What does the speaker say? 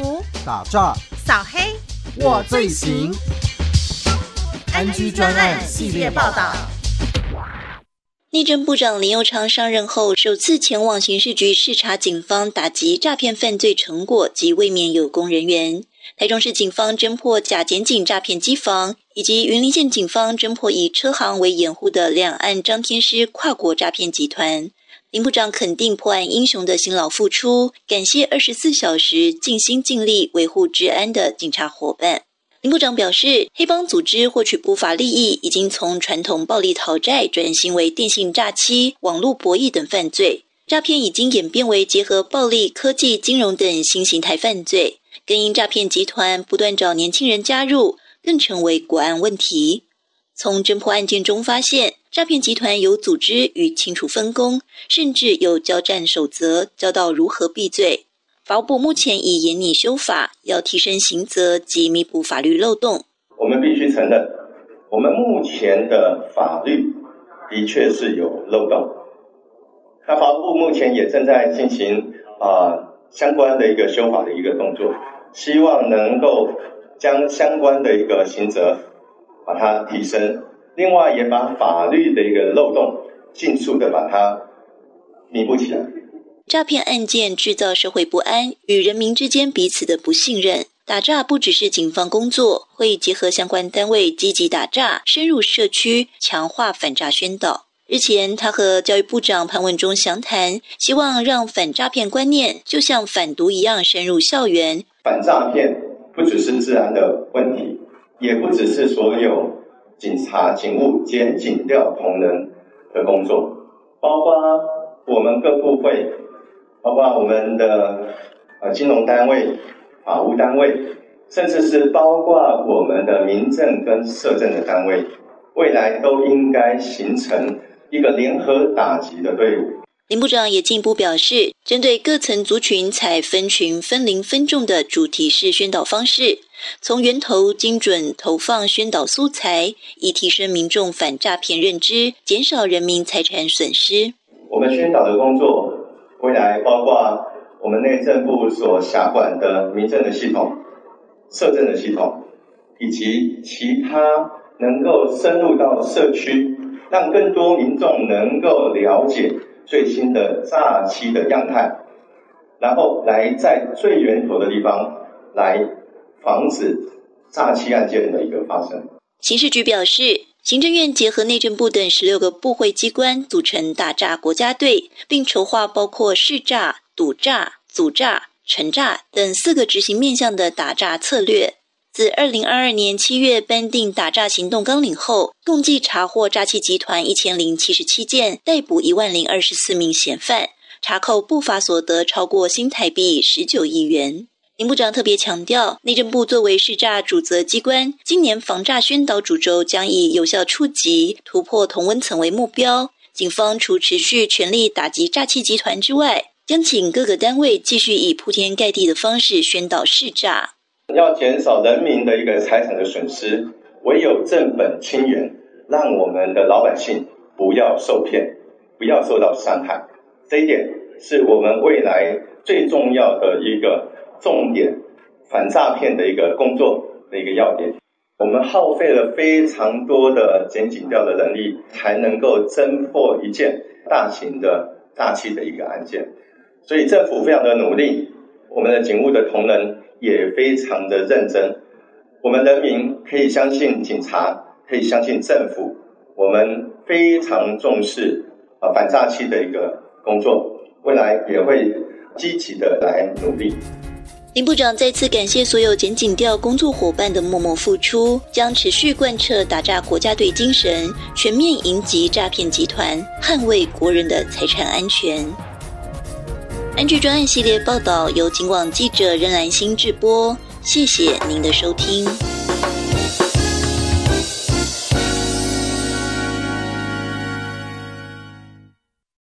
毒、打诈、扫黑，我最行。安居专案系列报道。内政部长林佑昌上任后，首次前往刑事局视察警方打击诈骗犯罪成果及卫冕有功人员。台中市警方侦破假检警诈骗机房，以及云林县警方侦破以车行为掩护的两岸张天师跨国诈骗集团。林部长肯定破案英雄的辛劳付出，感谢二十四小时尽心尽力维护治安的警察伙伴。林部长表示，黑帮组织获取不法利益，已经从传统暴力讨债转型为电信诈欺、网络博弈等犯罪，诈骗已经演变为结合暴力、科技、金融等新形态犯罪。更因诈骗集团不断找年轻人加入，更成为国安问题。从侦破案件中发现，诈骗集团有组织与清楚分工，甚至有交战守则，教到如何避罪。法务部目前已严拟修法，要提升刑责及弥补法律漏洞。我们必须承认，我们目前的法律的确是有漏洞。那法务部目前也正在进行啊相关的一个修法的一个动作，希望能够将相关的一个刑责把它提升，另外也把法律的一个漏洞迅速的把它弥补起来。诈骗案件制造社会不安，与人民之间彼此的不信任。打诈不只是警方工作，会结合相关单位积极打诈，深入社区，强化反诈宣导。日前，他和教育部长潘文忠详谈，希望让反诈骗观念就像反毒一样深入校园。反诈骗不只是治安的问题，也不只是所有警察、警务兼警调同仁的工作，包括我们各部会。包括我们的呃金融单位、法务单位，甚至是包括我们的民政跟社政的单位，未来都应该形成一个联合打击的队伍。林部长也进一步表示，针对各层族群采分群、分龄、分众的主题式宣导方式，从源头精准投放宣导素材，以提升民众反诈骗认知，减少人民财产损失。我们宣导的工作。未来包括我们内政部所辖管的民政的系统、社政的系统，以及其他能够深入到社区，让更多民众能够了解最新的诈欺的样态，然后来在最源头的地方来防止诈欺案件的一个发生。刑事局表示。行政院结合内政部等十六个部会机关，组成打诈国家队，并筹划包括试诈、赌诈、阻诈、惩诈等四个执行面向的打诈策略。自二零二二年七月颁定打诈行动纲领后，共计查获诈欺集团一千零七十七件，逮捕一万零二十四名嫌犯，查扣不法所得超过新台币十九亿元。林部长特别强调，内政部作为市诈主责机关，今年防诈宣导主轴将以有效触及、突破同温层为目标。警方除持续全力打击诈欺集团之外，将请各个单位继续以铺天盖地的方式宣导市诈，要减少人民的一个财产的损失，唯有正本清源，让我们的老百姓不要受骗，不要受到伤害。这一点是我们未来最重要的一个。重点反诈骗的一个工作的一个要点，我们耗费了非常多的检警调的能力，才能够侦破一件大型的大气的一个案件。所以政府非常的努力，我们的警务的同仁也非常的认真。我们人民可以相信警察，可以相信政府，我们非常重视啊反诈欺的一个工作，未来也会积极的来努力。林部长再次感谢所有检警调工作伙伴的默默付出，将持续贯彻打诈国家队精神，全面迎击诈骗集团，捍卫国人的财产安全。根据专案系列报道由警广记者任兰心制播，谢谢您的收听。